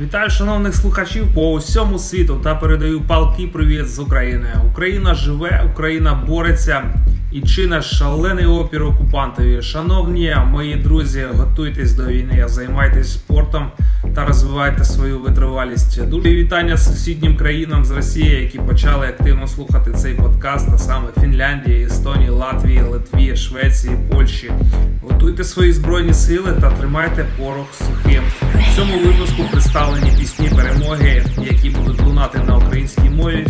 Вітаю шановних слухачів по усьому світу та передаю палкий привіт з України. Україна живе, Україна бореться і чине шалений опір окупантові. Шановні мої друзі, готуйтесь до війни, займайтесь спортом та розвивайте свою витривалість. Дуже вітання сусіднім країнам з Росії, які почали активно слухати цей подкаст, а саме Фінляндії, Естонії, Латвії, Литві, Швеції, Польщі. Готуйте свої збройні сили та тримайте порох сухим. В цьому випуску представлені пісні перемоги, які будуть лунати на українській мові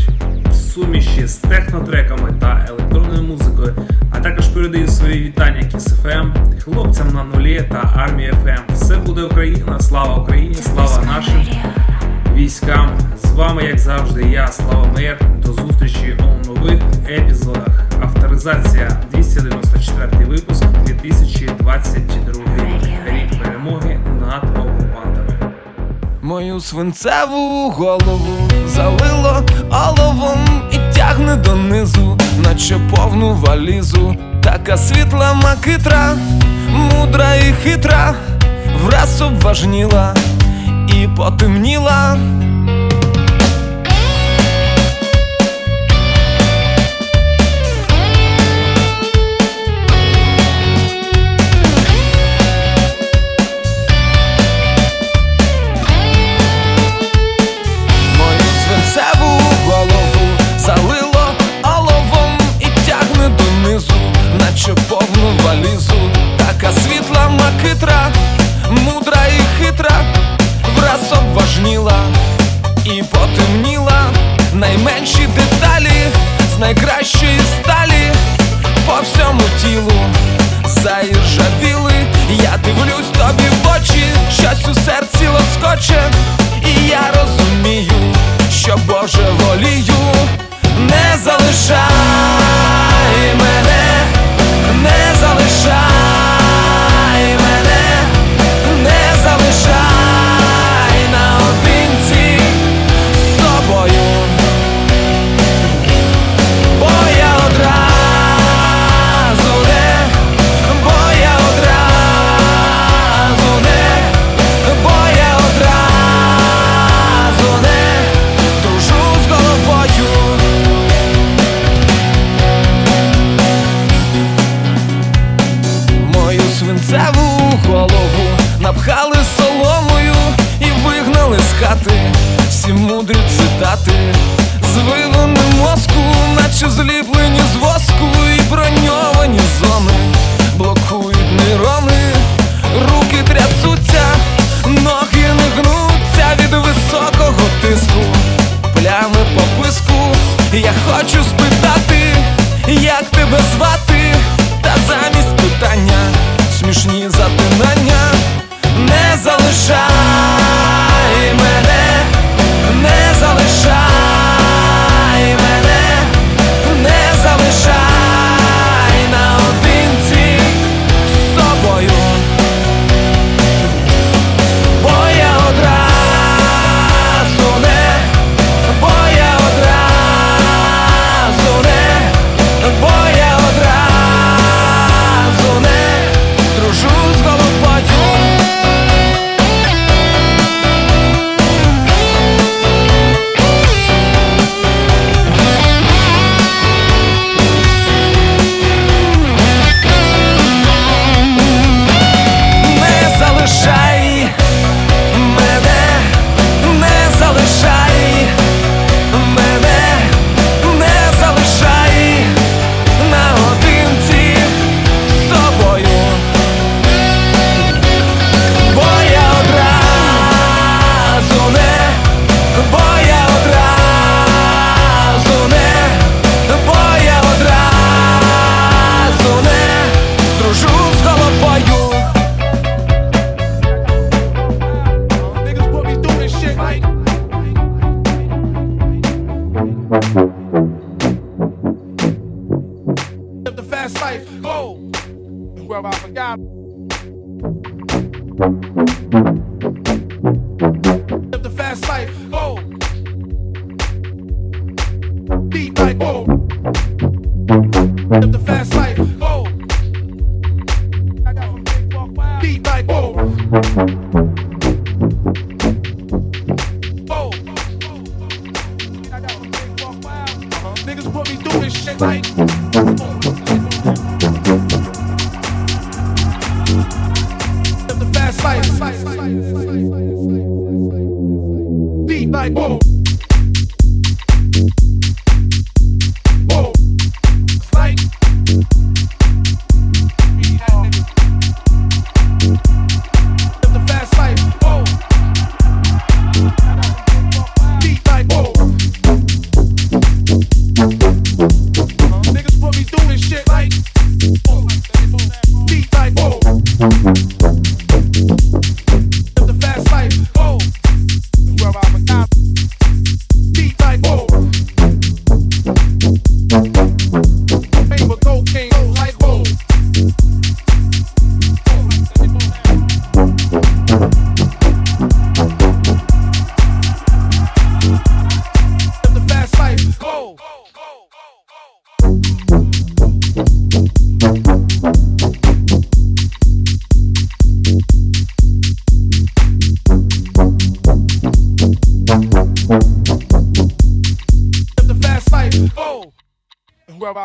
в суміші з технотреками та електронною музикою. А також передаю свої вітання KISS-FM, хлопцям на нулі та армії ФМ. Все буде Україна! Слава Україні! Слава нашим військам! З вами, як завжди, я Слава Мер. До зустрічі у нових епізодах. Авторизація 294 випуск 2022 рік перемоги над окупантами. Мою свинцеву голову залило оловом тягне донизу, наче повну валізу. Така світла макитра, мудра і хитра, враз обважніла і потемніла. З найкращої сталі по всьому тілу заіржавіли. Я дивлюсь тобі в очі, щось у серці лоскоче, і я розумію, що Боже волію не залишай мене, хочу спитати, як тебе звати, та замість питання смішні затинання не залишай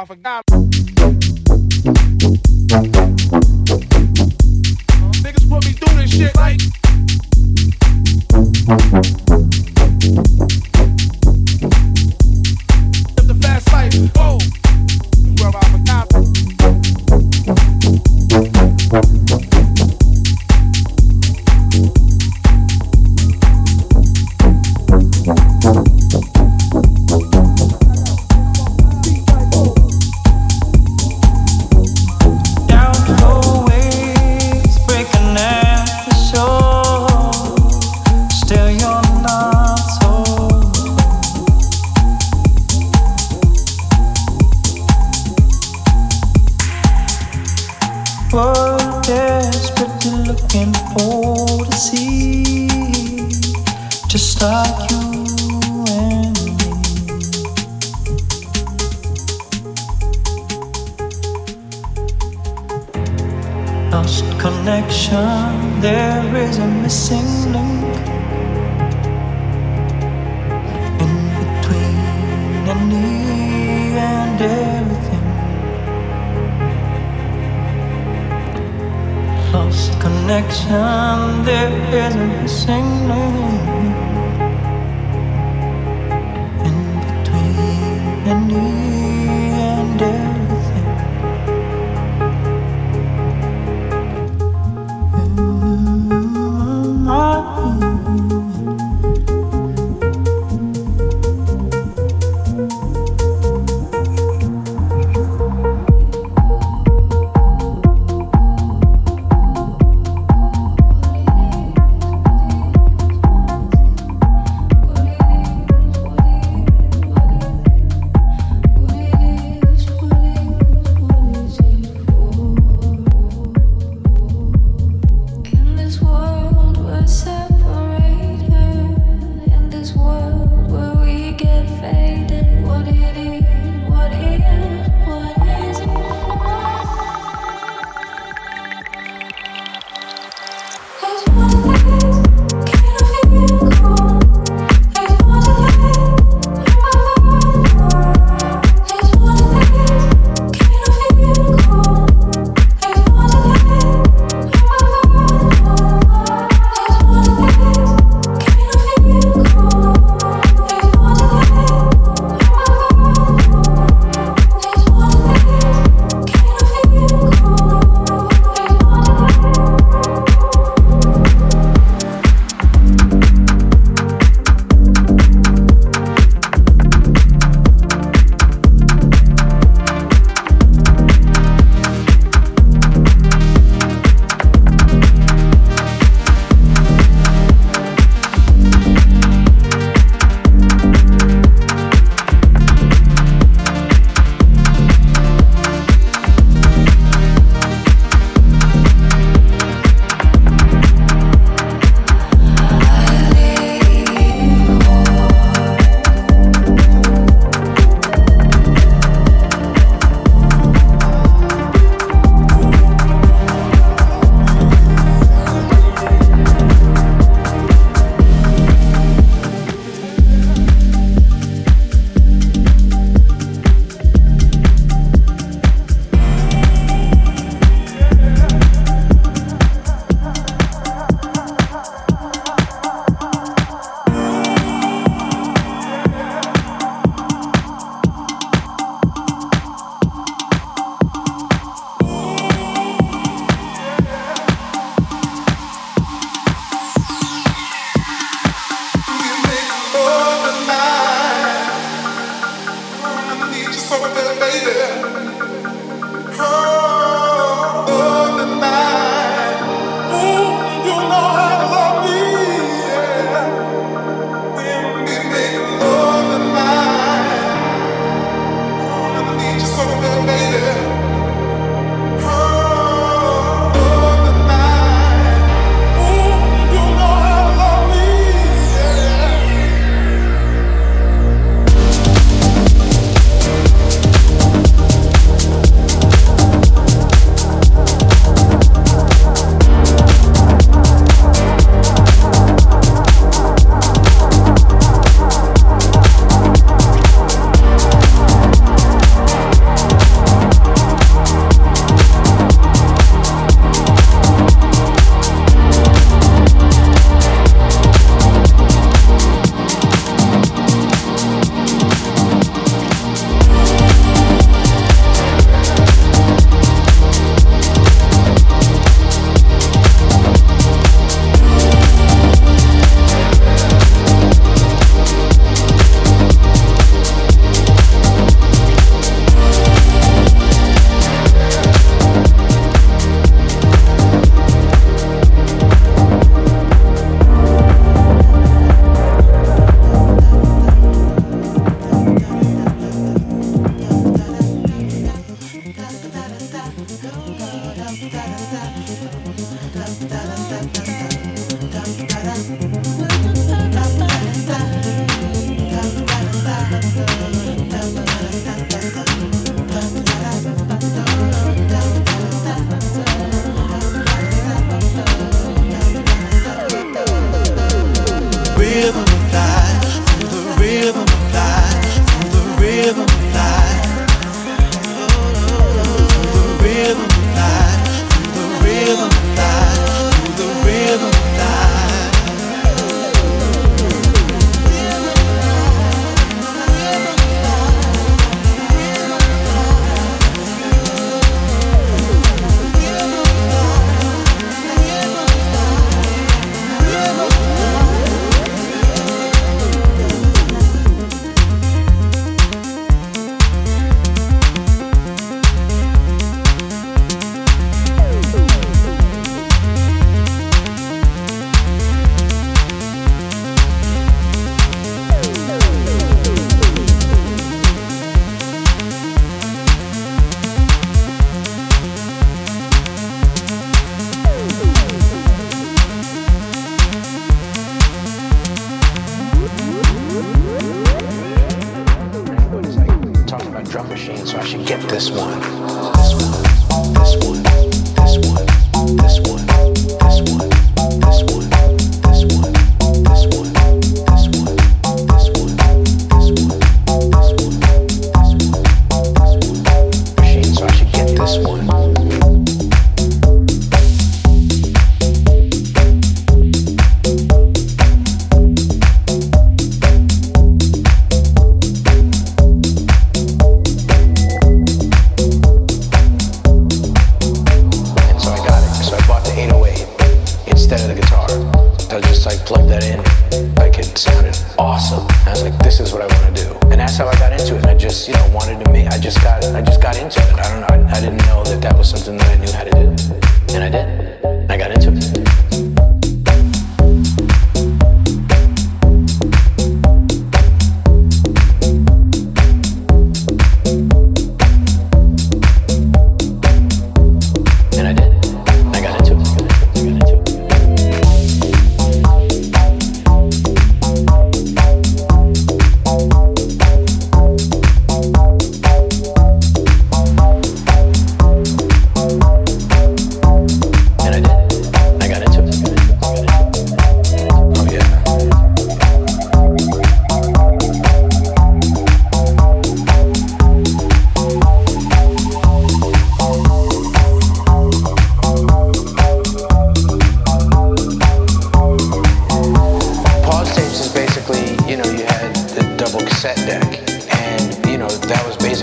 off a guy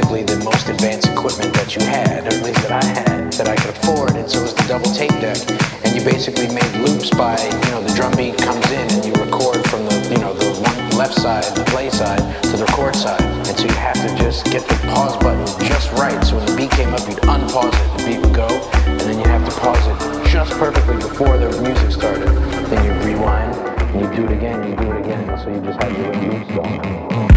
basically the most advanced equipment that you had, or at least that I had, that I could afford, and so it was the double tape deck. And you basically made loops by, you know, the drum beat comes in and you record from the, you know, the left side, the play side, to the record side. And so you have to just get the pause button just right. So when the beat came up, you'd unpause it, the beat would go, and then you have to pause it just perfectly before the music started. Then you rewind, and you do it again, you do it again. So you just had your loops going.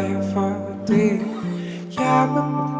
fire for a beat. Yeah, but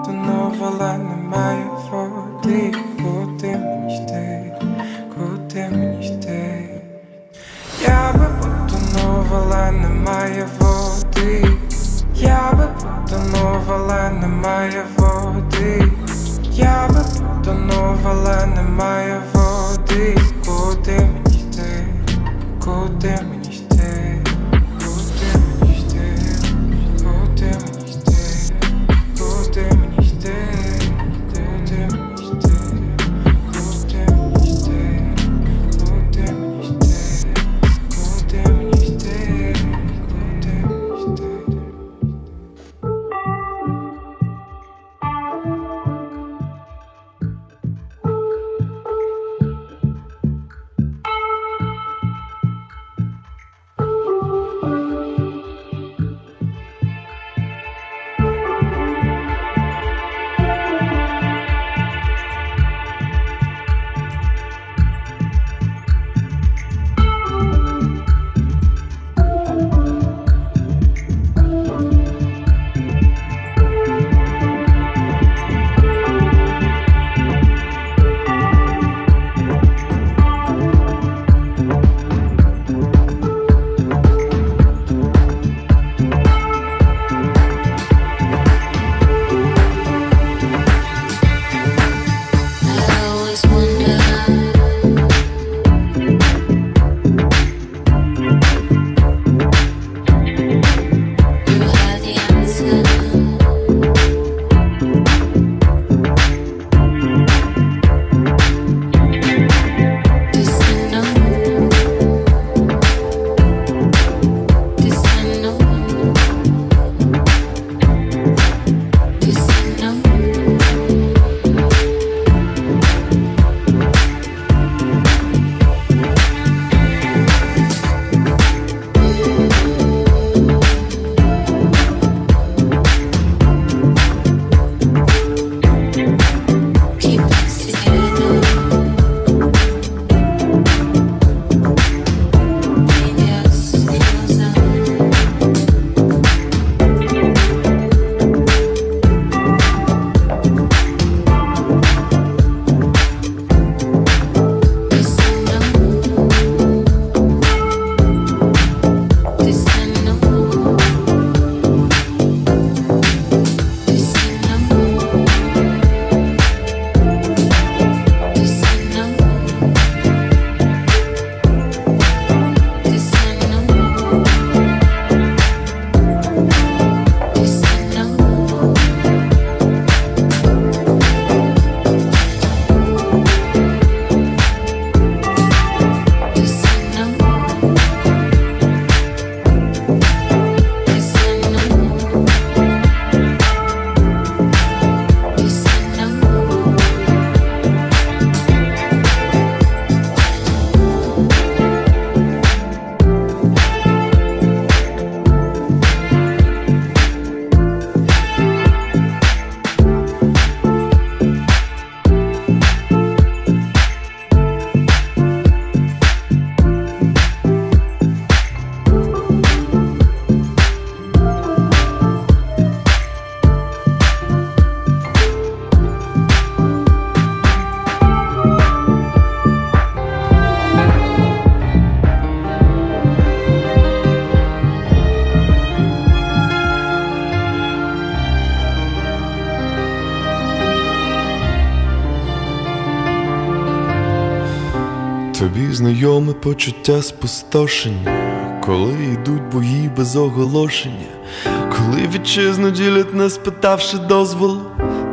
почуття спустошення, коли йдуть бої без оголошення, коли вітчизну ділять, не спитавши дозволу,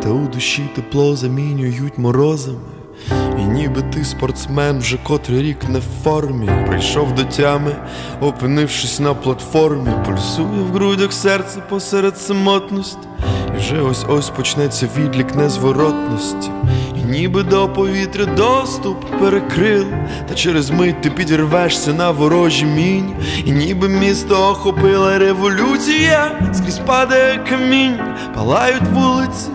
та у душі тепло замінюють морозами. І ніби ти спортсмен вже котрий рік не в формі, прийшов до тями, опинившись на платформі, пульсує в грудях серце посеред самотності, і вже ось ось почнеться відлік незворотності, ніби до повітря доступ перекрил, та через мить ти підірвешся на ворожі мінь, і ніби місто охопила революція, скрізь падає камінь, палають вулиці,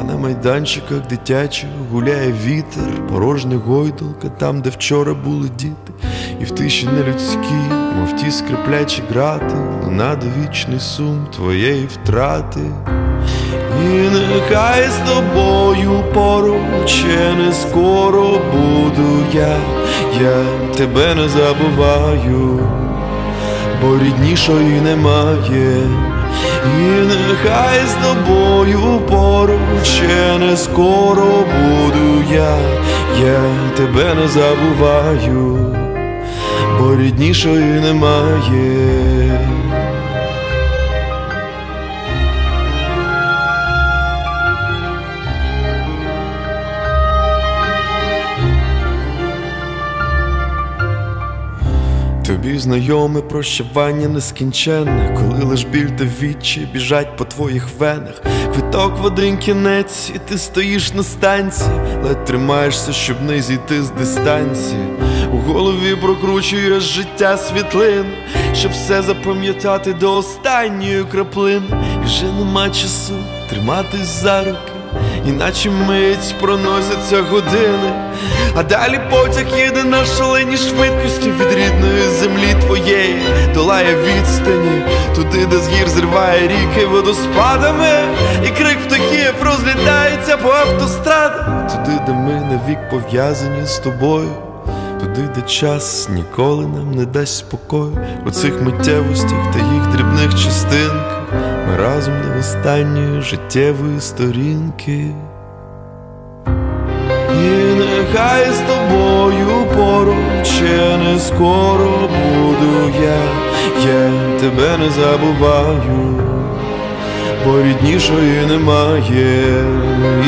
а на майданчиках дитячих гуляє вітер, порожня гойдолка, там, де вчора були діти, і в тиші нелюдській, мов ті скриплячі грати, луна довічний сум твоєї втрати. І нехай з тобою поруч ще не скоро буду я, я тебе не забуваю, бо ріднішої немає. І нехай з тобою поруч ще не скоро буду я, я тебе не забуваю, бо ріднішої немає. Тобі знайоме прощавання нескінченне, коли лиш біль та відчі біжать по твоїх венах. Квиток в один кінець, і ти стоїш на станції, ледь тримаєшся, щоб не зійти з дистанції. У голові прокручуєш життя світлин, щоб все запам'ятати до останньої краплини. І вже нема часу триматись за руки. Іначе мить проносяться години, а далі потяг їде на шаленій швидкості від рідної землі твоєї, долає відстані, туди, де з гір зриває ріки водоспадами, і крик птахів розлітається по автострадах, туди, де ми навік пов'язані з тобою, туди, де час ніколи нам не дасть спокою у цих миттєвостях та їх дрібних частинках. Ми разом до останньої життєвої сторінки. І нехай з тобою поруч ще не скоро буду я, я тебе не забуваю, бо ріднішої немає.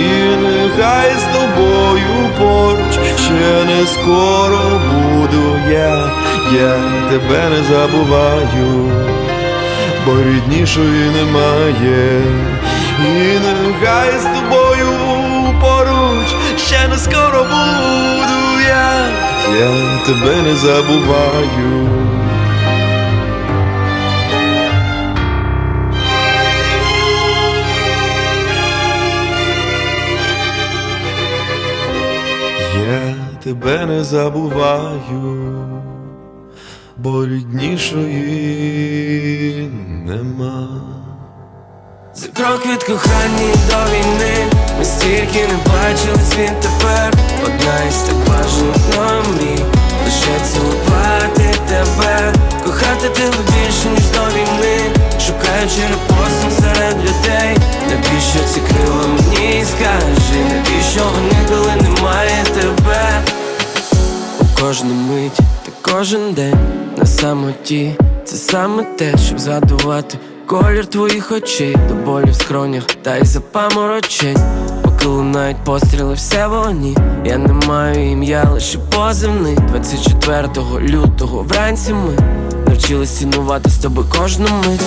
І нехай з тобою поруч ще не скоро буду я, я тебе не забуваю бо ріднішої немає, і нехай з тобою поруч ще не скоро буду я, я тебе не забуваю. Тебе не забуваю бо ріднішої нема. За крок від кохання до війни. Ми стільки не бачились, він тепер. Одна із так бажаних мрій Лише цілувати тебе. Кохати тебе більше, ніж до війни. Шукаючи репостом серед людей. Навіщо ці крила мені? Скажи Навіщо вони, коли немає тебе? У кожну мить та кожен день на самоті. Це саме те, щоб згадувати колір твоїх очей. До болі в скронях та й запаморочень. Поки лунають постріли все вогні Я не маю ім'я, лише позивний. 24 лютого вранці ми Навчились цінувати з тобою кожну мить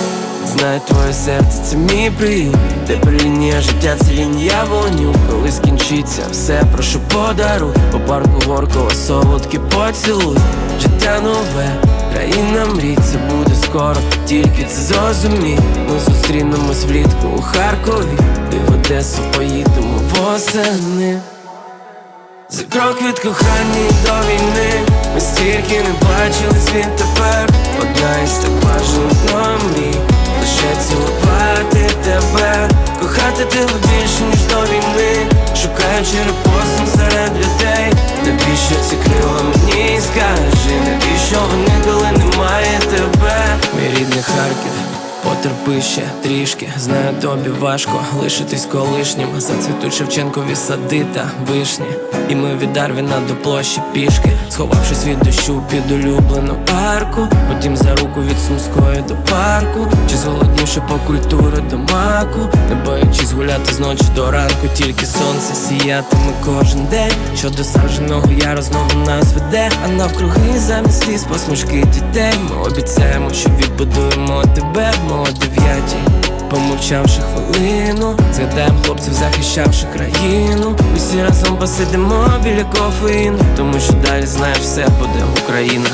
Знаю твоє серце, це мій приют. Тепер лінія життя, це лінія вогню. Коли скінчиться все, прошу подаруй По парку горкого солодкі поцілуй. Життя нове, країна мрій, це буде скоро, тільки це зрозумій. Ми зустрінемось влітку у Харкові. І в Одесу поїдемо восени. За крок від кохання до війни. Ми стільки не бачились, він тепер. Одна із так бажаних мрій Лише цілувати тебе Кохати тебе більше, ніж до війни. Шукаючи репостом серед людей. Навіщо ці крила мені? Скажи Навіщо вони, коли немає тебе? Мій рідний Харків Потерпи ще трішки, знаю тобі важко лишитись колишнім. Зацвітуть Шевченкові сади та вишні. І ми від Дарвіна до площі пішки, сховавшись від дощу під улюблену арку, потім за руку від Сумської до парку, чи зголоднівши по культури до маку, не боячись гуляти з ночі до ранку, тільки сонце сіятиме кожен день. Що до саженого яру знову нас веде, а навкруги замість сліз посмішки дітей. Ми обіцяємо, що відбудуємо тебе, о дев'ятій Помовчавши хвилину, згадаємо хлопців, захищавши країну. Усі разом посидимо біля кофеїну, тому що далі знаєш, все буде Україна.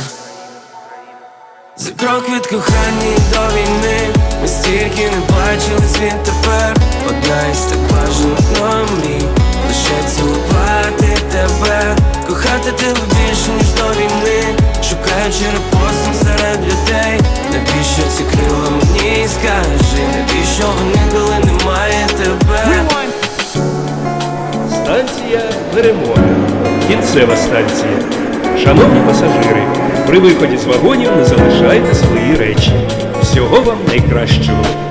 За крок від кохання до війни Ми стільки не бачили світ тепер Одна із так бажаних нам мрій Лише цілувати тебе Кохати тебе більше, ніж до війни Шукаючи репостом серед людей Навіщо ці крила мені скажи Навіщо вони, коли немає тебе Станція Перемога. Кінцева станція. Шановні пасажири, при виході з вагонів не залишайте свої речі. Всього вам найкращого.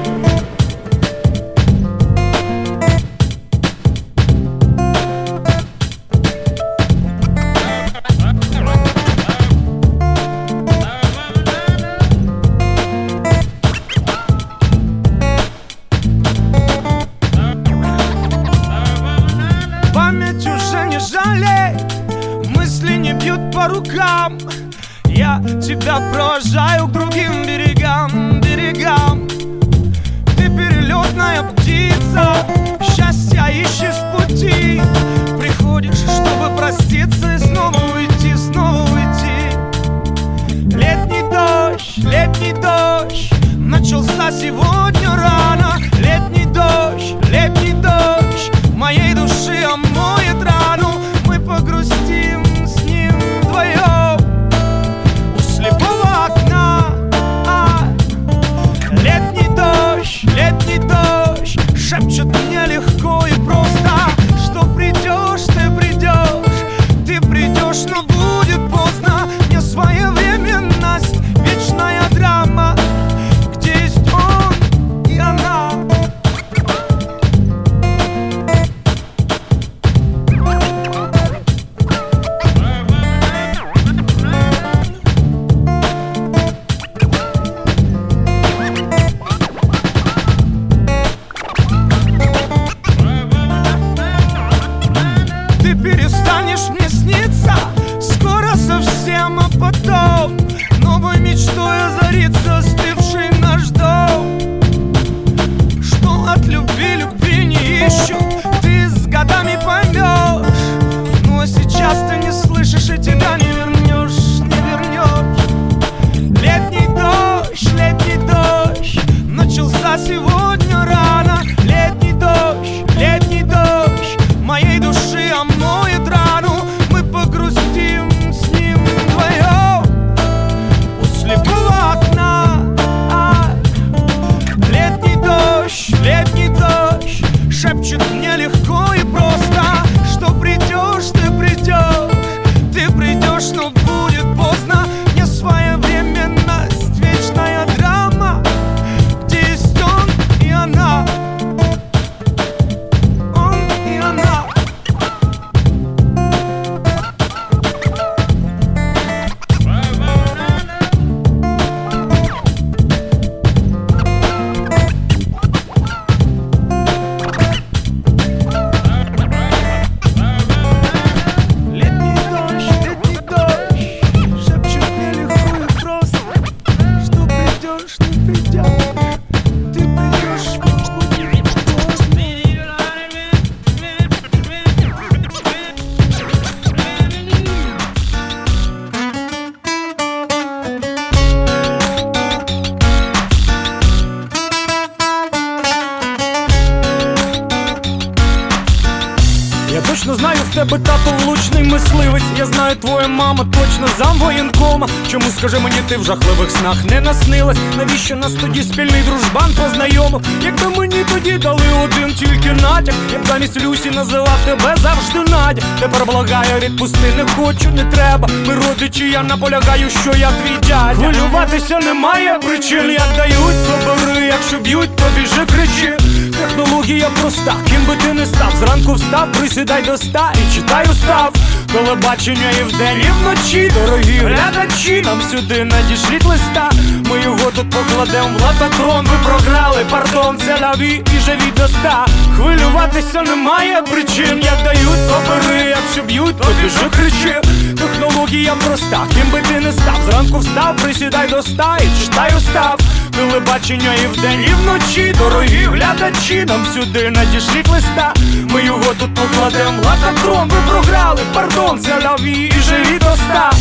Ти в жахливих снах не наснилась? Навіщо нас тоді спільний дружбан познайомив? Якби мені тоді дали один тільки натяк, я б замість Люсі називав тебе завжди Надя. Тепер благаю, відпусти, не хочу, не треба. Ми родичі, я наполягаю, що я твій дядя. Хвилюватися немає причин, як дають, то бери, якщо б'ють, то біжи кричи. Технологія проста, ким би ти не став, зранку встав, присідай до ста і читай устав. Телебачення і вдень, і вночі, дорогі глядачі, нам сюди надішліть листа. Ми його тут покладем в лататрон. Ви програли, пардон, це лаві і живі до ста. Хвилюватися немає причин, як дають, то бери, якщо б'ють, то біжи кричи. Технологія проста, ким би ти не став. Зранку встав, присідай до ста і читай устав. Телебачення і вдень, і вночі, дорогі глядачі, нам сюди надішліть листа. Ми його тут покладем в лататрон. Ви програли, пардон, взяв її і живі до ста.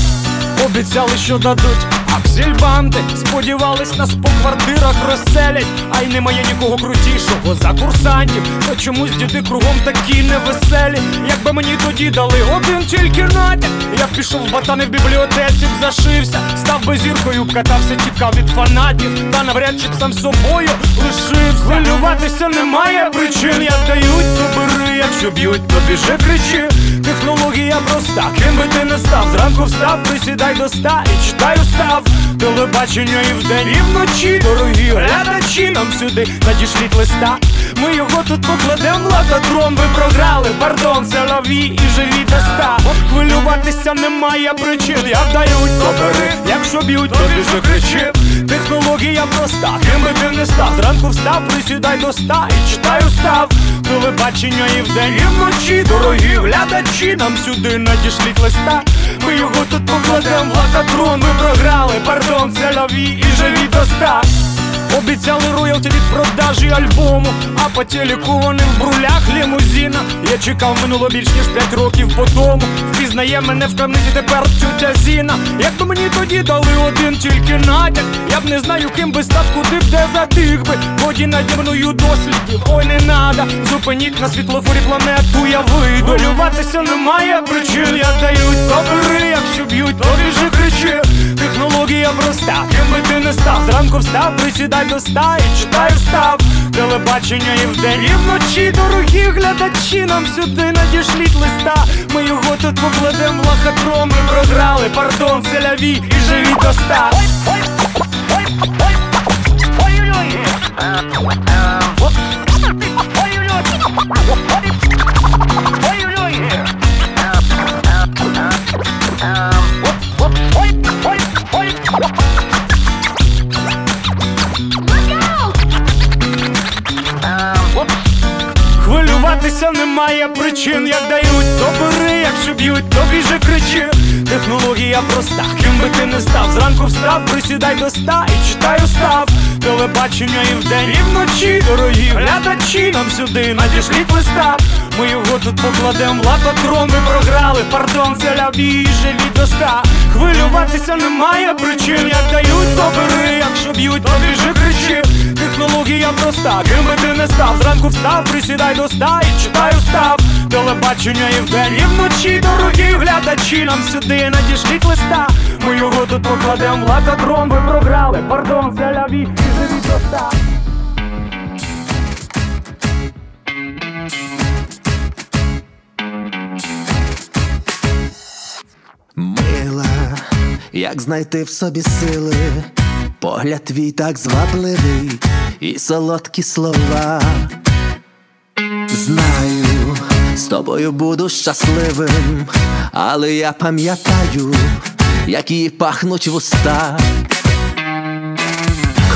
Обіцяли, що дадуть аксельбанти Сподівались, нас по квартирах розселять, а й немає нікого крутішого за курсантів. То чомусь діти кругом такі невеселі. Якби мені тоді дали один тільки натяк, я б пішов в батани в бібліотеці, б зашився, став би зіркою, катався, тікав від фанатів, та навряд чи б сам собою лишився. Хвилюватися немає причин, як дають, то бери, якщо б'ють, то біжи кричи. Технологія проста, ким би ти не став, зранку встав, присідай до ста і читай устав. Телебачення і вдень, і вночі, дорогі глядачі, нам сюди надішліть листа. Ми його тут покладем в лататрон, ви програли, пардон, це лаві і живі до ста. Хвилюватися немає причин, як дають, то якщо б'ють, то біжи кричи. Технологія проста, ким би ти не став, зранку встав, присідай до ста і читай устав. Телебачення і вдень, і вночі, дорогі глядачі, нам сюди надішліть листа. Ми його тут покладем в лататрон, ви програли, пардон, це нові і живі до ста. Обіцяли роялті від продажі альбому, а по телеку вони в брулях лімузіна. Я чекав минуло більш ніж п'ять років по тому. Впізнає мене в крамниці тепер тютя Зіна. Якби мені тоді дали один тільки натяк, я б не знаю, ким би став, куди б де затих би. Воді наді мною дослідів, ой не надо. Зупиніть на світлофорі планету, я вийду. Хвилюватися немає причин, як дають, то бери, якщо б'ють, то біжи кричи. Технологія проста, ким би ти не став, зранку встав, присідай до ста і читай устав. Телебачення і вдень, і вночі, дорогі глядачі, нам сюди надішліть листа. Ми його тут покладем в лохотрон, ми програли, пардон, це ляві і живі до ста. Хвилюватися немає причин, як дають, то бери, якщо б'ють, то біже кричи. Технологія проста, ким би ти не став, зранку встав, присідай до ста і читай устав. Телебачення і вдень, і вночі, дорогі глядачі, нам сюди надішліть листа. Ми його тут покладем в латотрон, ви програли, пардон, це ляві живі до. Хвилюватися немає причин, як дають, то бери, якщо б'ють, то біжи кричи. Технологія проста, ким би ти не став, зранку встав, присідай до ста і читай устав. Телебачення і вдень, і вночі, дорогі глядачі, нам сюди надішліть листа. Ми його тут покладем в латотрон, ви програли, пардон, це і живі до ста. Мила, як знайти в собі сили, погляд твій так звабливий і солодкі слова. Знаю, з тобою буду щасливим, але я пам'ятаю, як її пахнуть вуста.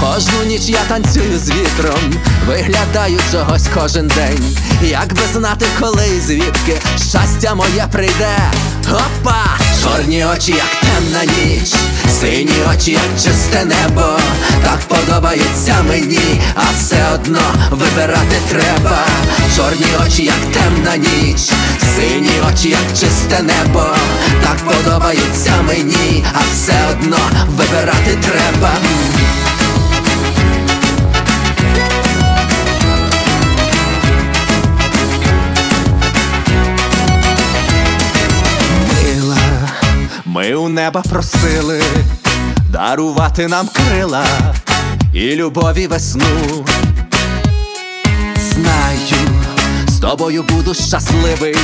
Кожну ніч я танцюю з вітром, виглядаю чогось кожен день. Як би знати, коли і звідки щастя моє прийде. Опа! Чорні очі, як темна ніч, сині очі, як чисте небо. Так подобається мені, а все одно вибирати треба. Чорні очі, як темна ніч, сині очі, як чисте небо. Так подобається мені, а все одно вибирати треба. Неба просили дарувати нам крила і любові весну. Знаю, з тобою буду щасливий,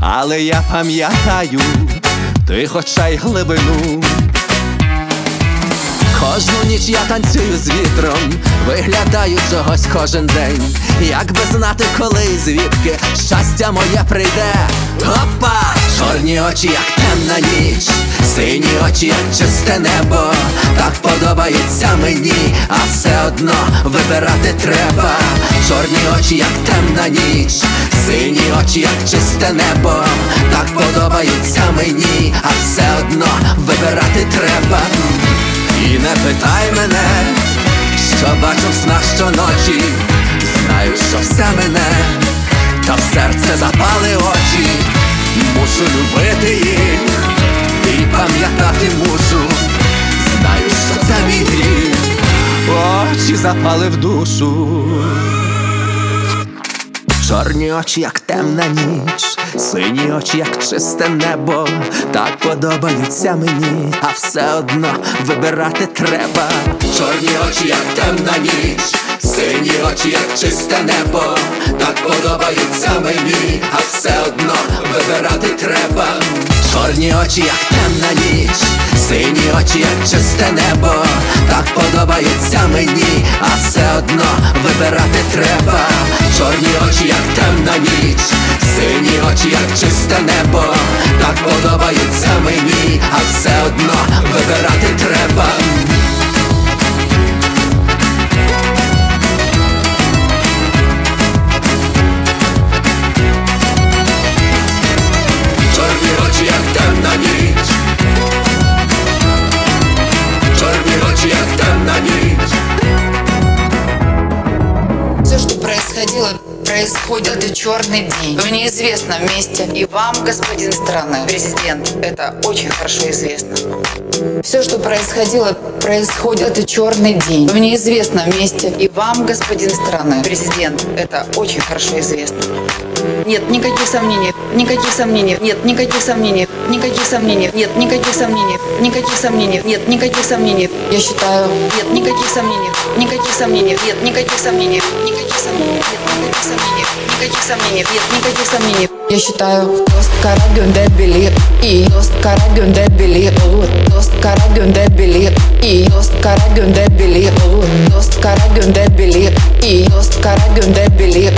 але я пам'ятаю ти хоча й глибину. Кожну ніч я танцюю з вітром, виглядаю чогось кожен день. Як би знати, коли і звідки щастя моє прийде. Опа! Чорні очі, як темна ніч, сині очі, як чисте небо, так подобається мені, а все одно вибирати треба. Чорні очі, як темна ніч, сині очі, як чисте небо, так подобається мені, а все одно вибирати треба. І не питай мене, що бачу в снах щоночі, знаю, що все мене, та в серце запали очі, мушу любити їх, і пам'ятати мушу, знаю, що це мій гріх, очі запали в душу. Чорні очі, як темна ніч, сині очі, як чисте небо, так подобаються мені, а все одно вибирати треба. Чорні очі, як темна ніч, сині очі, як чисте небо, так подобаються мені, а все одно вибирати треба. Чорні очі, як темна ніч, сині очі, як чисте небо, так подобаються мені, а все одно вибирати треба. Чорні очі, як темна ніч, сині очі, як чисте небо, так подобаються мені, а все одно вибирати треба. Происходит это черный день. В неизвестном месте. И вам, господин страны, президент, это очень хорошо известно. Все, что происходило, происходит это черный день. В неизвестном месте. И вам, господин страны, президент, это очень хорошо известно. Нет никаких сомнений, никаких сомнений, нет никаких сомнений, никаких сомнений, нет никаких сомнений, никаких сомнений, нет никаких сомнений. Я считаю, нет никаких сомнений, никаких сомнений, нет никаких сомнений, никаких сомнений, нет никаких сомнений, никаких сомнений, нет никаких сомнений. Я считаю, тост кара гюнде и тост кара гюнде билет, тост кара гюнде и тост кара гюнде билет, тост кара гюнде и тост кара гюнде билет,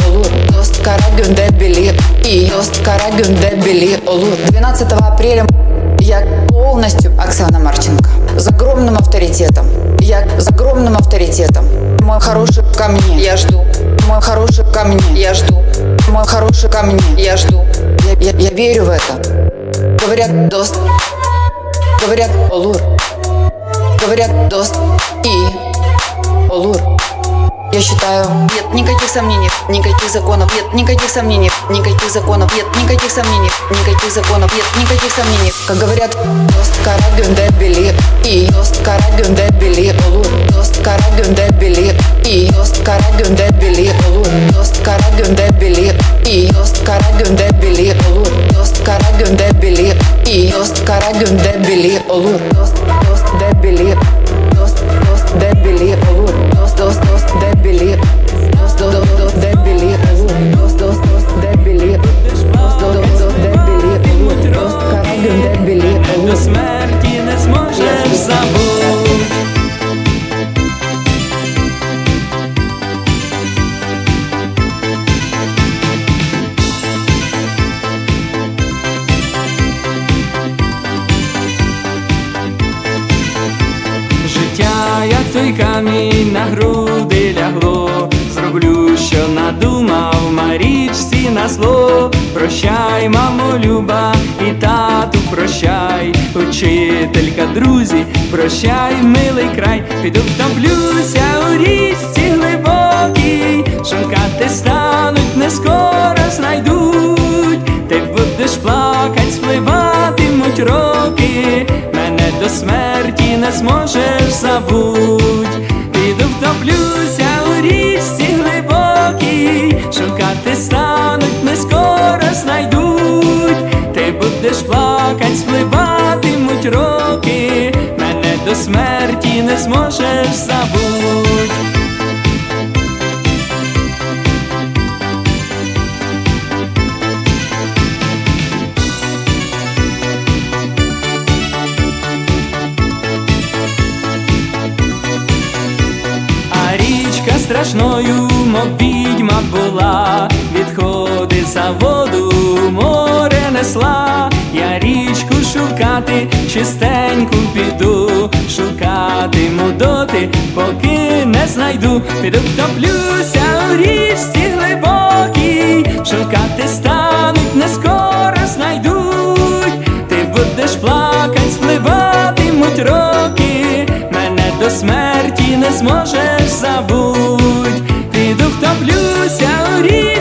тост кара гюнде и тост кара гюнде билет, 12 апреля я полностью Оксана Марченко. С огромным авторитетом. Я с огромным авторитетом. Мой хороший ко мне. Я жду. Мой хороший ко мне, я жду. Мой хороший ко мне, я жду. Я, я, я верю в это. Говорят, дост. Говорят, олур. Говорят, дост и олур. Я считаю, нет никаких сомнений, никаких законов, нет никаких сомнений, никаких законов, нет никаких сомнений, никаких законов, нет никаких сомнений. Как говорят. Dost kara günde bilir, iyi dost kara günde bilir olur. Dost kara günde bilir, iyi dost kara günde bilir olur. Dost kara günde bilir, iyi dost kara günde bilir olur. Dost dost de bilir, dost dost de bilir olur. dos dos débil dos dos dos dos dos dos dos dos dos dos carrega débil на груди лягло, зроблю, що надумав, марічці на зло. Прощай, мамо, люба, і тату прощай, учителька, друзі, прощай, милий край, піду втоплюся у річці глибокій, шукати стануть, не скоро знайдуть, ти будеш плакать, спливатимуть роки, мене до смерті не зможеш забуть, шукати стануть, не скоро знайдуть, ти будеш плакать, спливатимуть роки, мене до смерті не зможеш забуть. Страшною, мов відьма була, воду море несла, я річку шукати, чистеньку піду, шукатиму доти, поки не знайду, піду втоплюся у річці глибокій, шукати стануть, не скоро знайдуть, ти будеш плакать, спливатимуть роки, мене до смерті не зможеш забудь, піду втоплюся у річці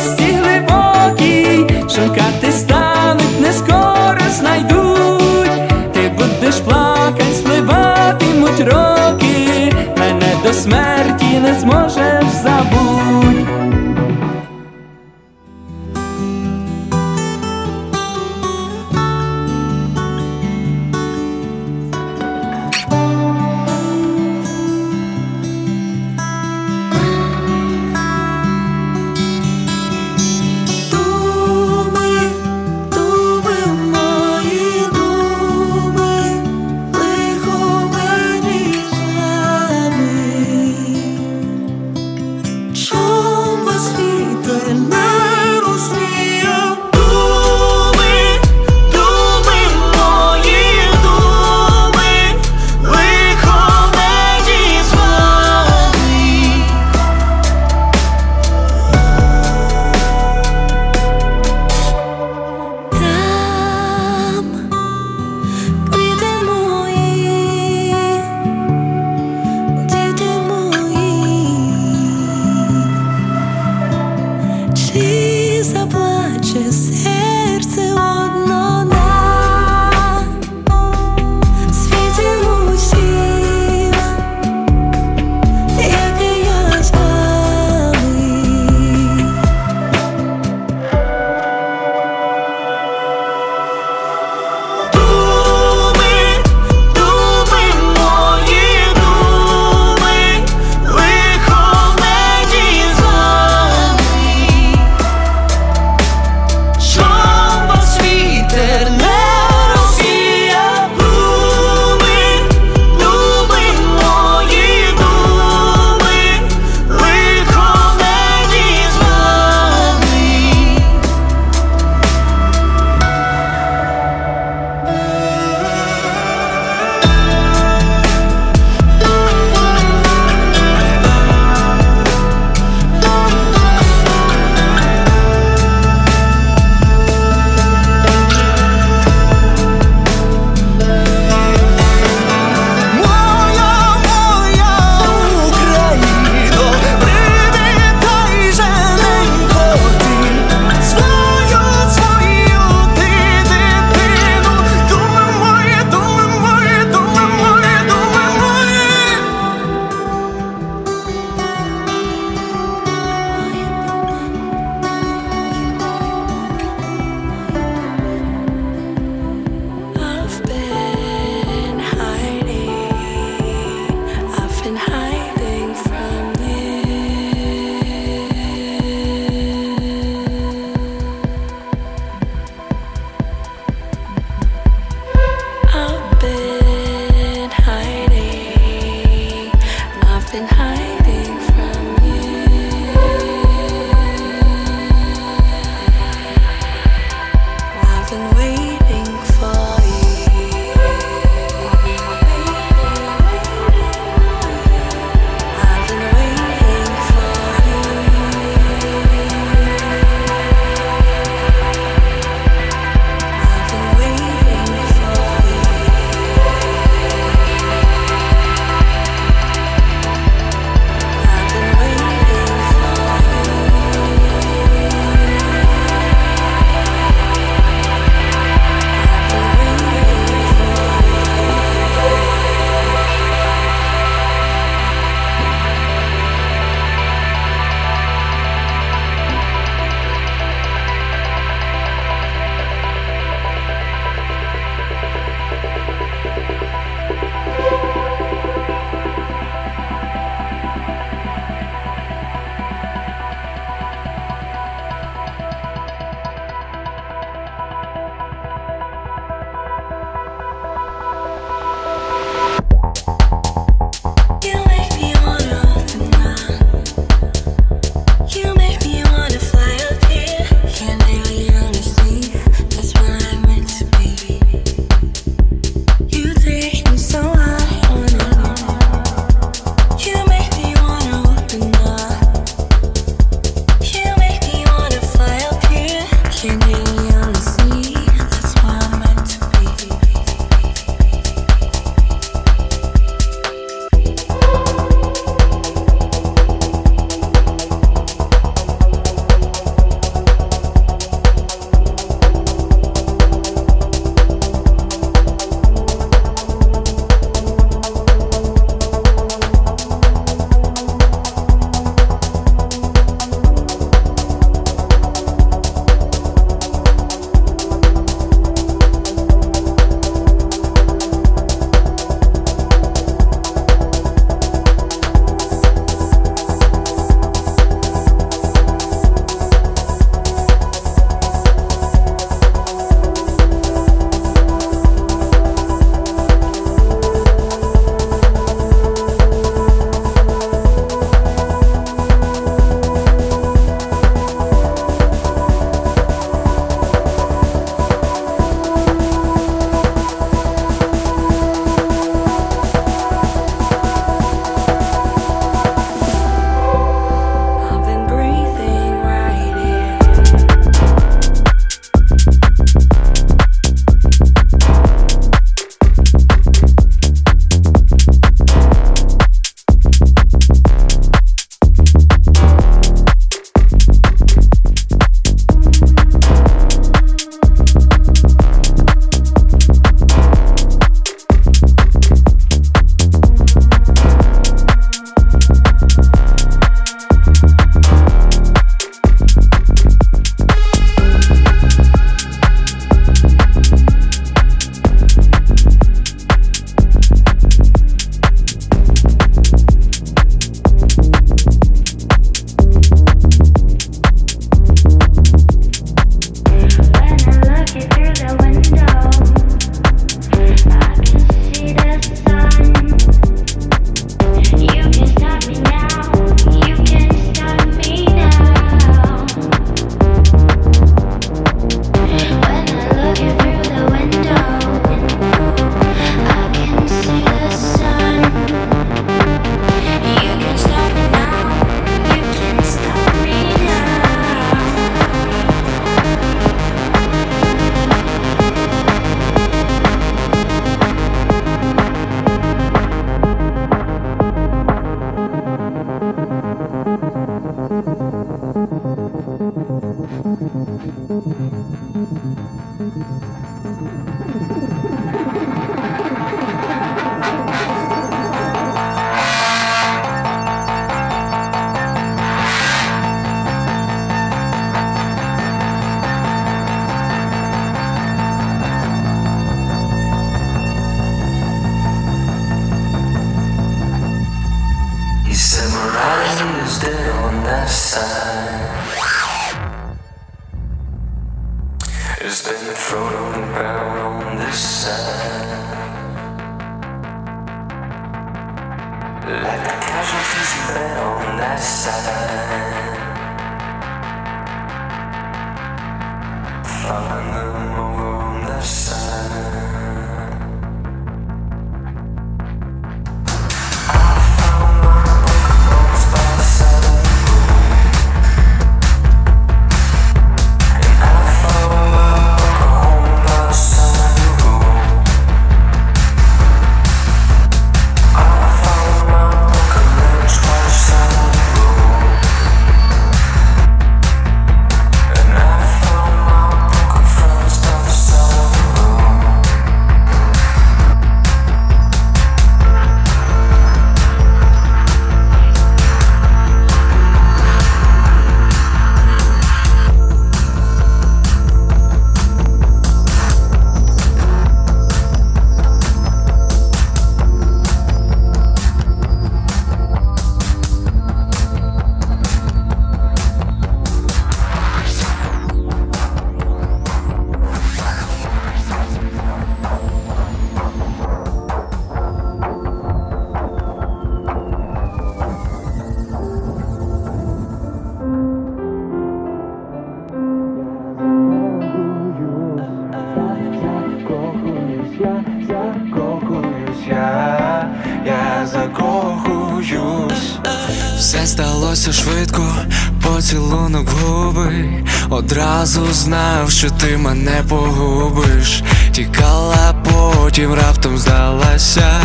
одразу знав, що ти мене погубиш, тікала потім раптом здалася.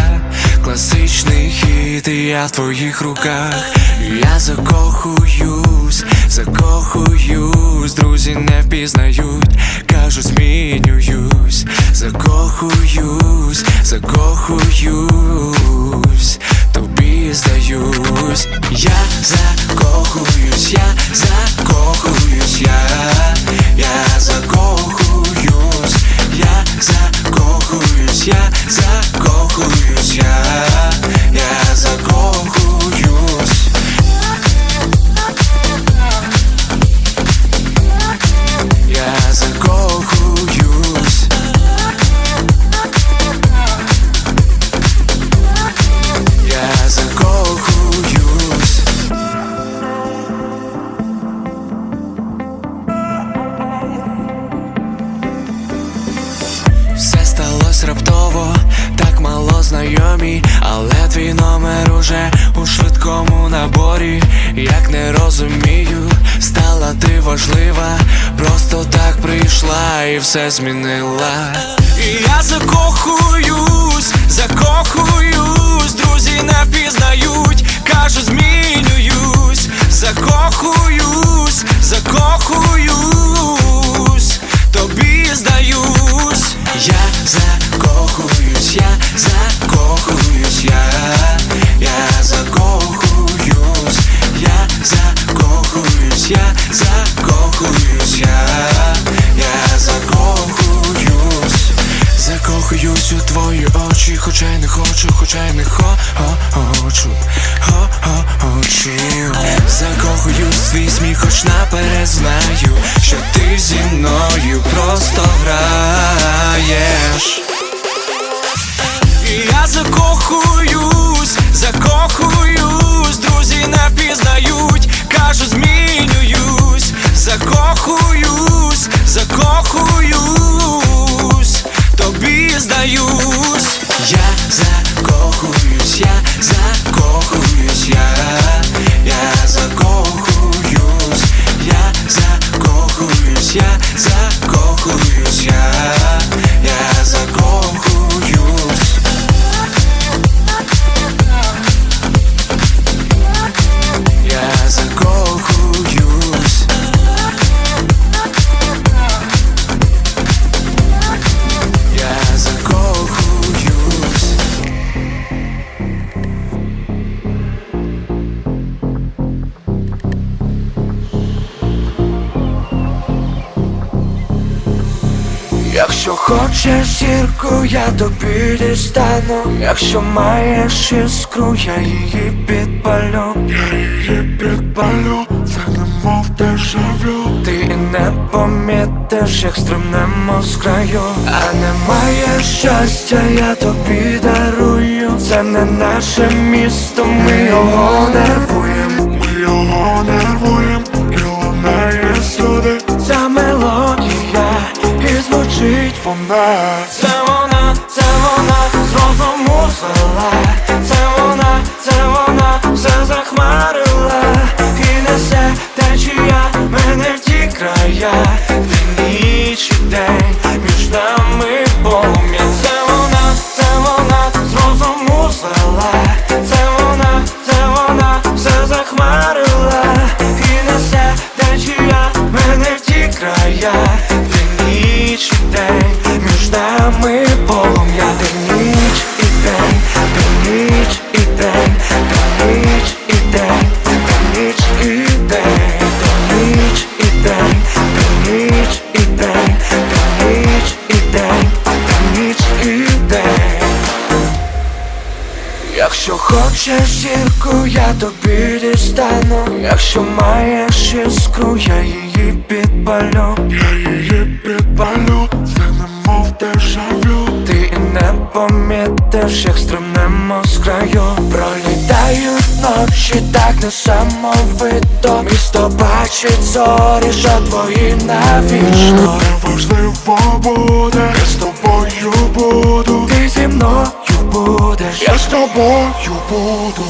Класичний хід, і я в твоїх руках. Я закохуюсь, закохуюсь, друзі не впізнають, кажуть, змінююсь, закохуюсь, закохуюсь тобі здаюсь, я закохуюсь, я закохуюсь, я, я закохуюсь, я закохуюсь, я закохуюсь. все змінила, і я закохую. Я тобі дістану Якщо маєш іскру, я її підпалю. Я її підпалю, це немов дежавю Ти не помітиш, як стрибнемо з краю. А немає щастя, я тобі дарую. Це не наше місто, ми його нервуємо Ми його нервуємо, і лунає сюди. Ця мелодія, і звучить вона вона, з розуму звела Це вона, це вона, все захмарила. І несе течія мене в ті края дістану Якщо маєш іскру, я її підпалю. Я її підпалю, це немов дежавю. Ти і не помітиш, як стрибнемо з краю. Пролітають ночі, так несамовито. Місто бачить зорі, що твої навічно. Неважливо буде, я з тобою буду. Ти зі мною будеш, я з тобою буду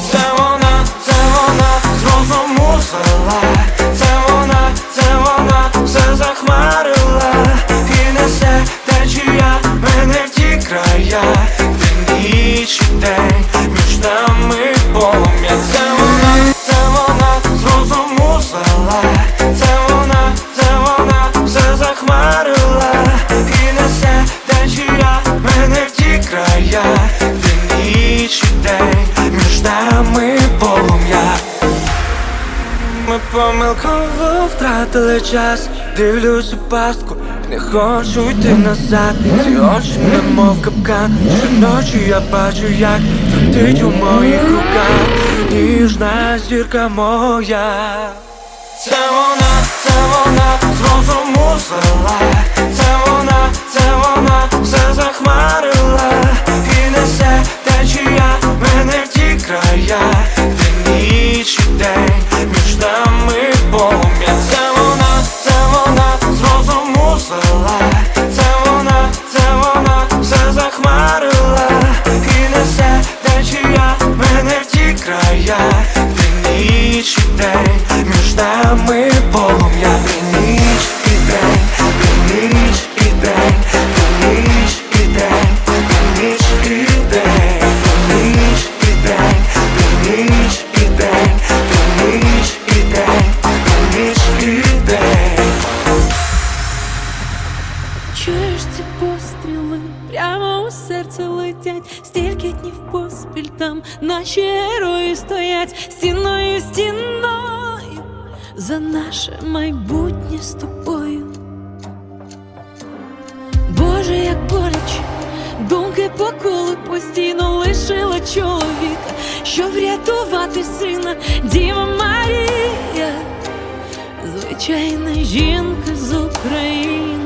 дивлюсь у пастку, не хочу йти назад, ці очі немов капкан. Щоночі я бачу, як тремтить у моїх руках. Ніжна зірка моя. Це вона, це вона, з розуму звела Це вона, це вона, все захмарила. І несе течія мене в ті края Де ніч і день, між нами полум'я розуму Це вона, це вона, все захмарила. І несе течія мене в ті края. Де ніч і день, між нами полум'я за наше майбутнє з тобою. Боже, як боляче, думки по колу постійно лишила чоловіка, щоб врятувати сина, Діва Марія, звичайна жінка з України.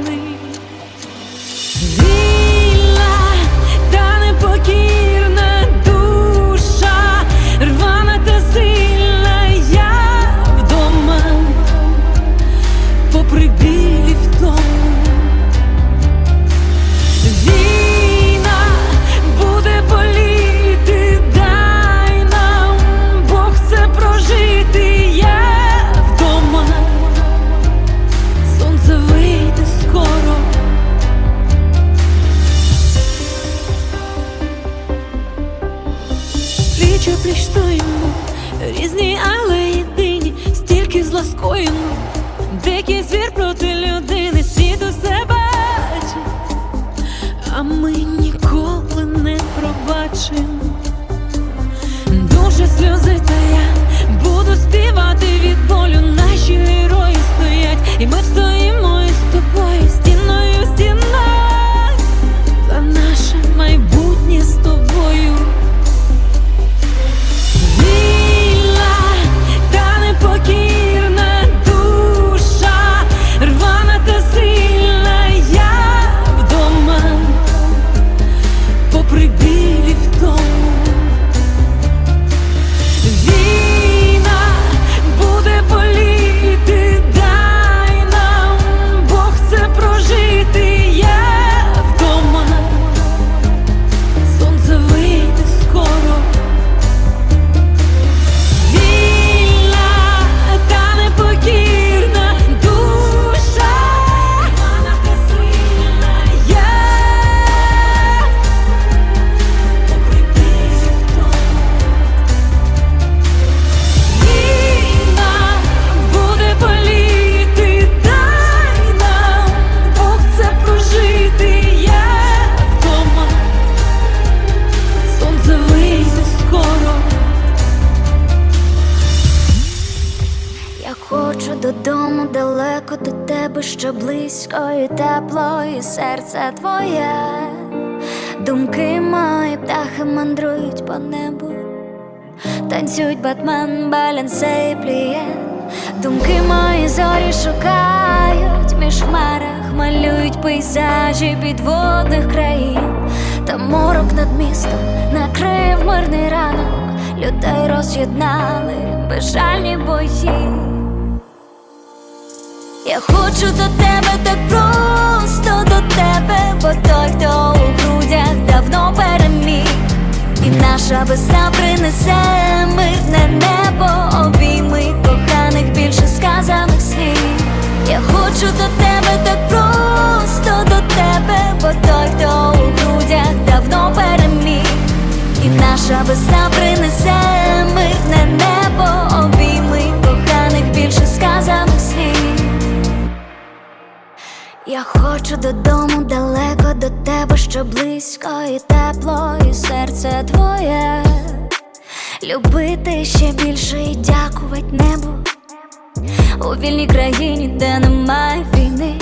Зла дикий звір проти людини, світ усе бачить, а ми ніколи не пробачимо. Дуже сльози та я буду співати від болю, танцюють Батмен, балянсе і пліє. Думки мої зорі шукають між хмарах, малюють пейзажі підводних країн, та морок над містом накрив мирний ранок, людей роз'єднали безжальні бої. Я хочу до тебе так просто до тебе, бо той, хто у грудях давно і наша весна принесе мирне небо, обійми коханих більше сказаних слів. Я хочу до тебе так просто до тебе, бо той, хто у грудях давно переміг, і наша весна принесе мирне небо, обійми коханих більше сказаних Я хочу додому далеко до тебе, що близько і тепло, і серце твоє. Любити ще більше і дякувати небу у вільній країні, де немає війни.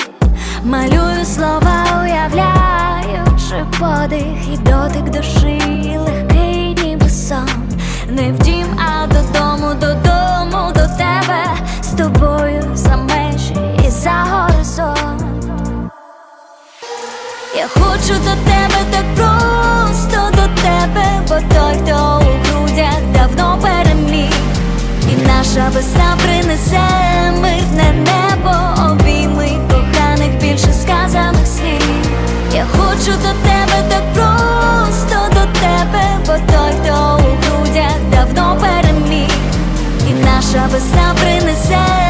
Малюю слова, уявляючи подих і дотик душі, легкий ніби сон. Не в а додому, додому, до тебе з тобою за межі і за горизонт. Я хочу до тебе так просто до тебе, бо той, хто у грудях давно переміг, і наша весна принесе мирне небо, обійми коханих більше сказаних слів. Я хочу до тебе так просто до тебе, бо той, хто у грудях давно переміг, і наша весна принесе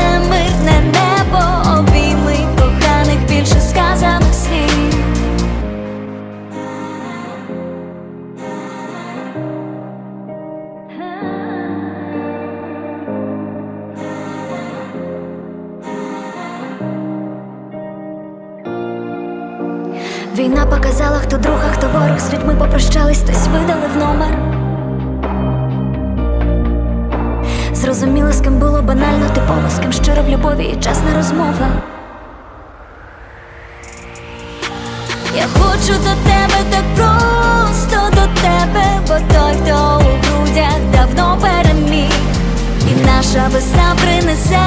показала, хто друг, хто ворог з людьми попрощались, хтось видалив номер. Зрозуміло, з ким було банально, типово, з ким щиро в любові і чесна розмова. Я хочу до тебе так просто до тебе, бо той, хто у грудях давно переміг, і наша весна принесе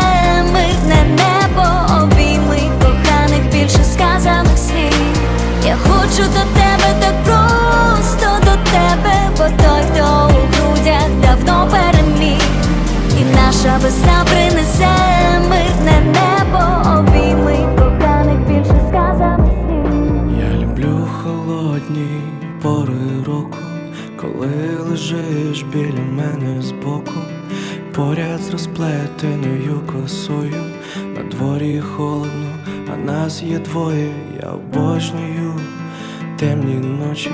мирне небо, обійми коханих більше сказаних слів. Я хочу до тебе так просто до тебе, бо той, хто у грудях давно переміг, і наша весна принесе мирне небо, обійми коханих більше сказаних слів. Я люблю холодні пори року, коли лежиш біля мене збоку, поряд з розплетеною косою, на дворі холодно, а нас є двоє, обожнюю темні ночі,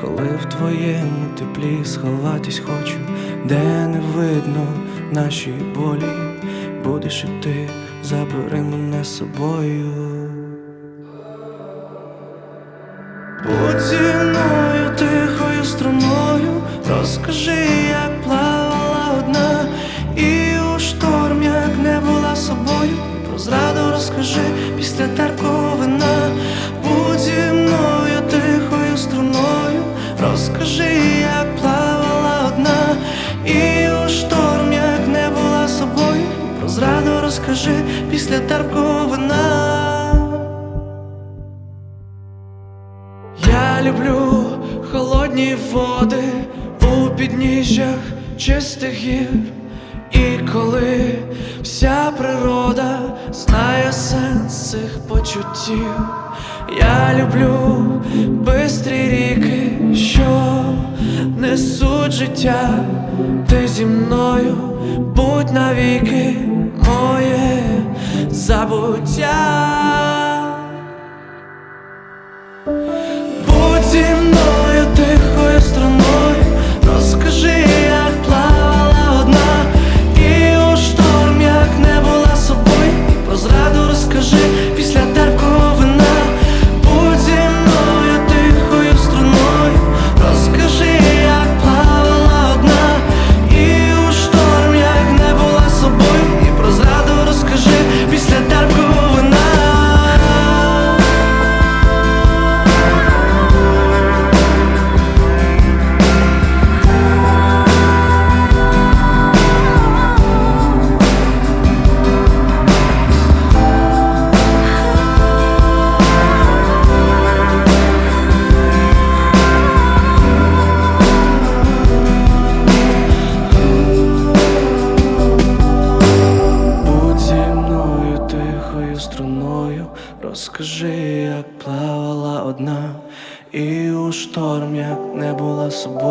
коли в твоєму теплі сховатись хочу, де не видно наші болі, будеш і ти, забери мене з собою. Мною тихою струною, розкажи, як після терпкого. Я люблю холодні води у підніжжях чистих гір, і коли вся природа знає сенс цих почуттів, я люблю бистрі ріки, що несуть життя, ти зі мною будь навіки моє забуття. Будь зі мною тихою страною, розкажи,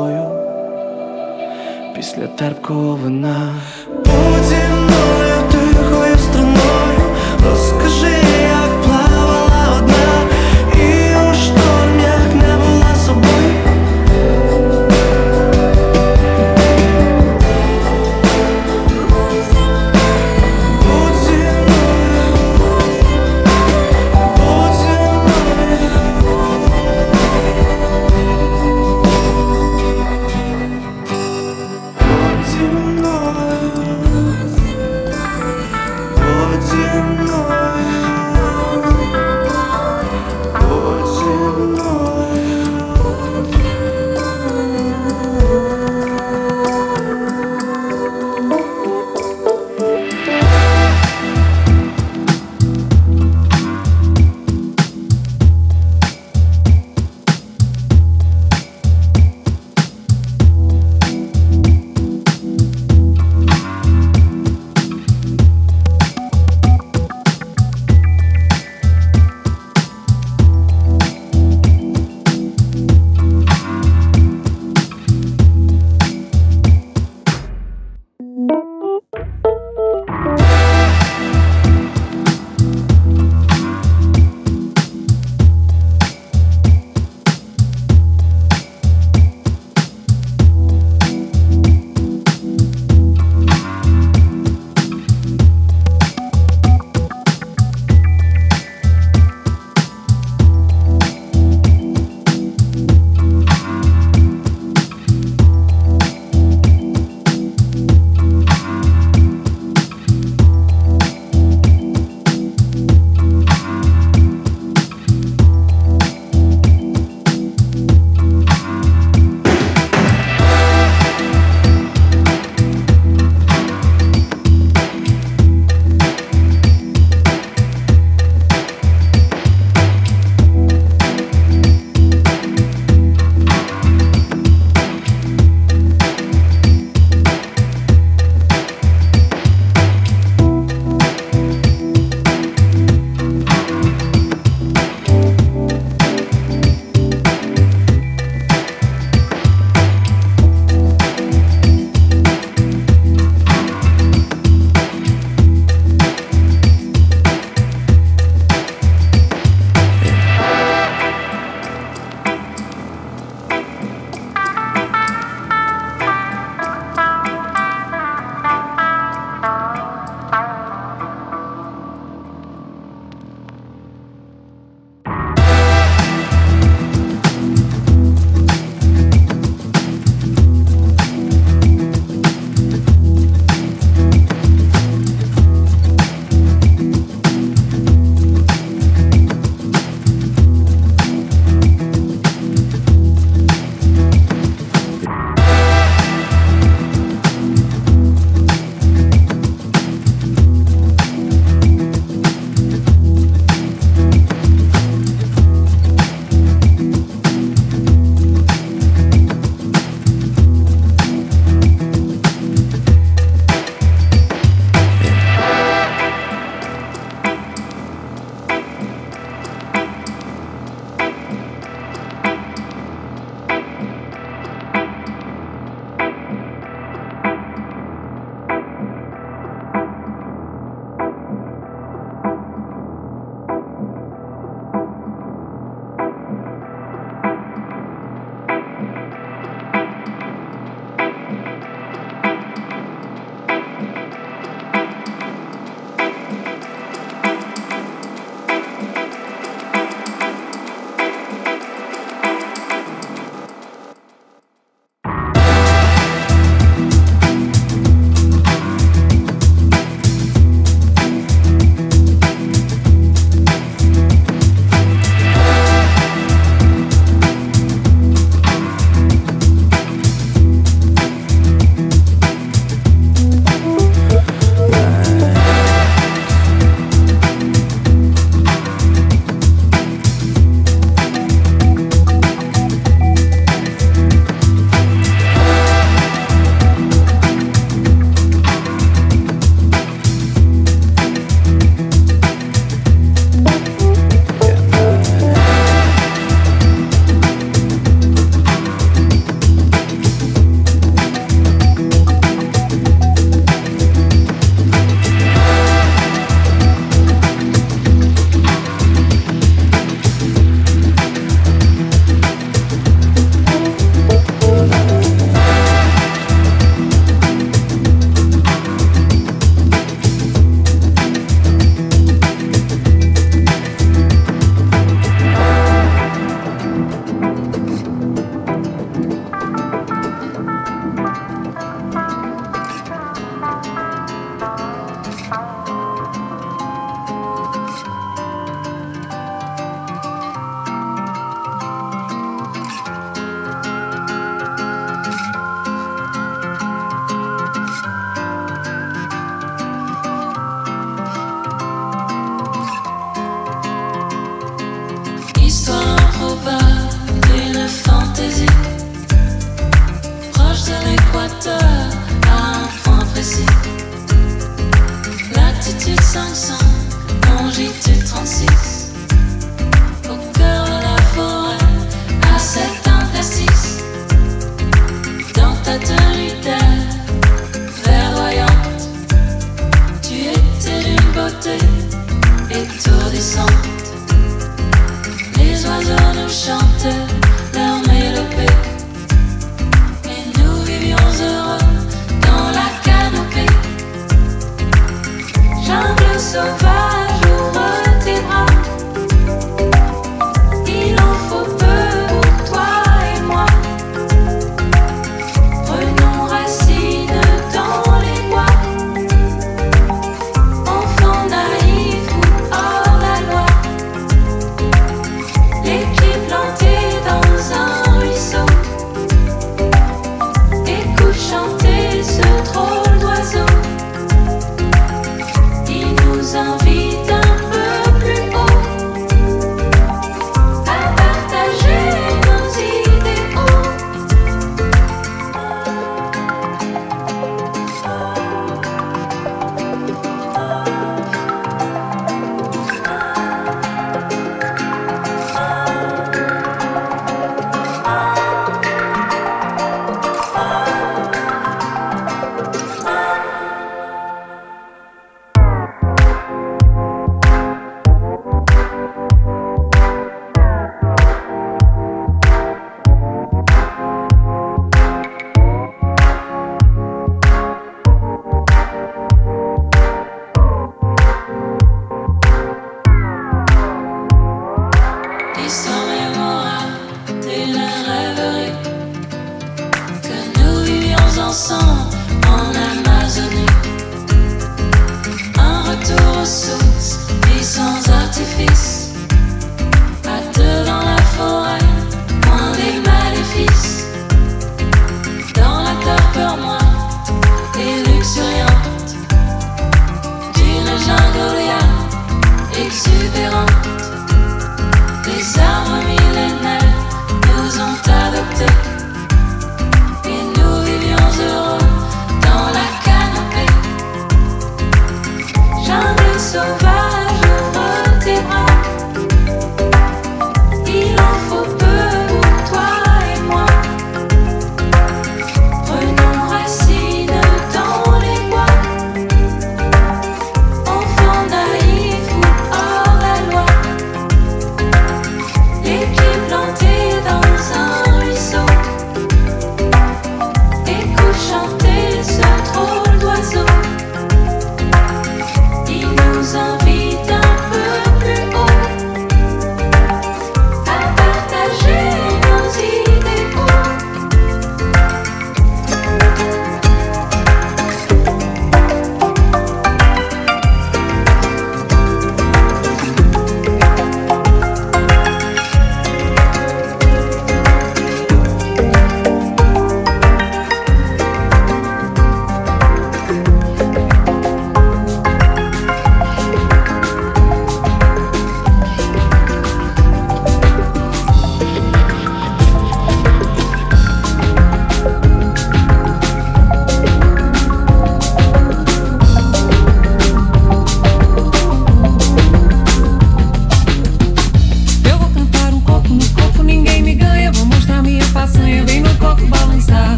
собою після терпкого вина. Мною тихою струною,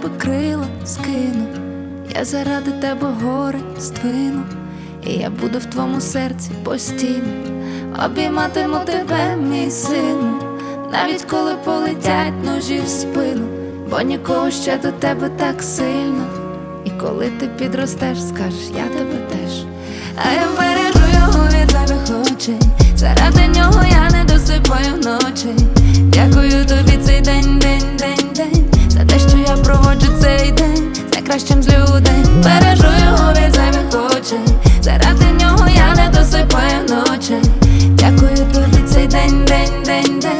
тебе крила скину, я заради тебе гори ствину, і я буду в твоєму серці постійно, обійматиму тебе, мій сину, навіть коли полетять ножі в спину, бо нікого ще до тебе так сильно. І коли ти підростеш, скажеш, я тебе теж, а я бережу його від левих очей, заради нього я не досипаю ночі, Дякую тобі цей день, день, день, день. За те, що я проводжу цей день з найкращим з людей. Бережу його від зайвих очей. Заради нього я не досипаю ночі Дякую тобі цей день, день, день, день.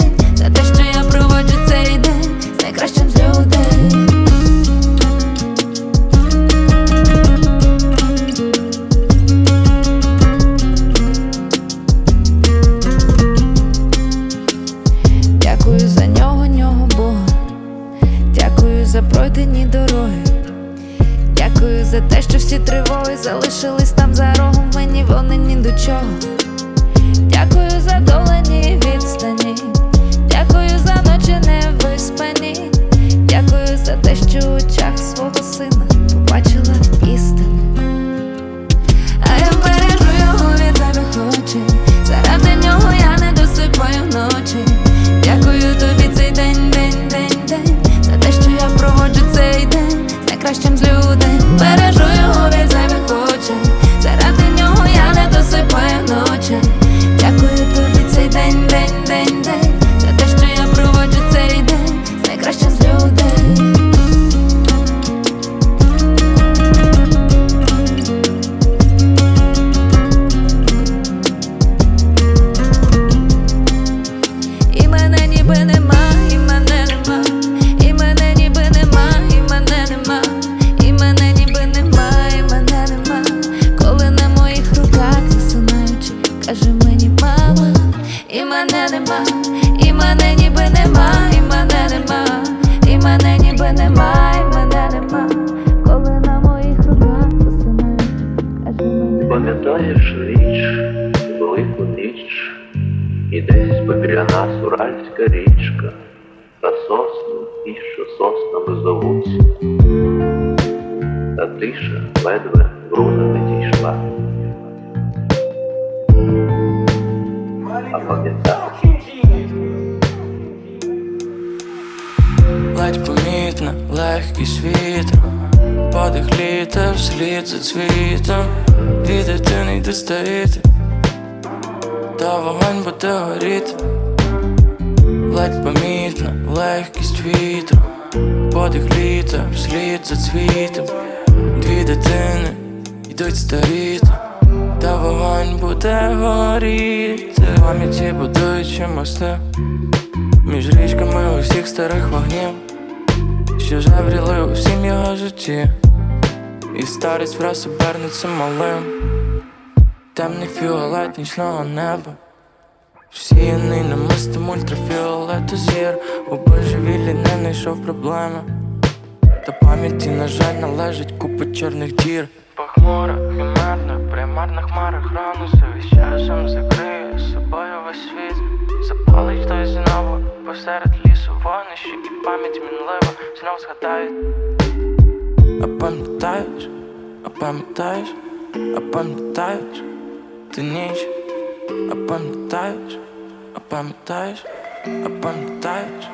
мости, між річками у всіх старих вогнів, що жевріли у всім його житті, і старець враз обернеться малим, темний фіолет нічного неба. Всіяний намистим ультрафіолету зір, у божевіллі не знайшов проблеми. Та пам'яті, на жаль, належить купа чорних дір. Похмура, химерна, примарна хмара хрону завіщаєм закриє собою весь світ запалить той знову посеред лісу вогнищі і пам'ять мінлива знов згадають. А пам'ятаєш, а пам'ятаєш, а пам'ятаєш, ти ніч, а пам'ятаєш, а пам'ятаєш, а пам'ятаєш.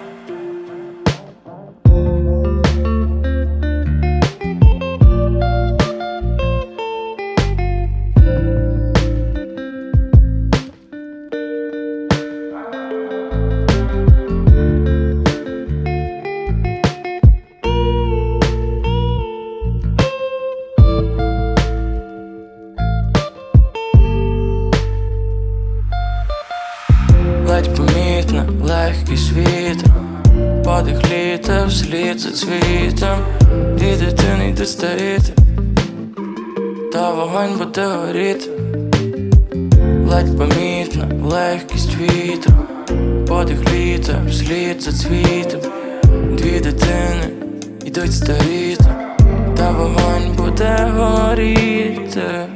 Йде стоїти Та вогонь буде горіти. Ледь помітна, легкість вітру. Подих літа вслід за цвітом. Дві дитини йдуть старіти. Та вогонь буде горіти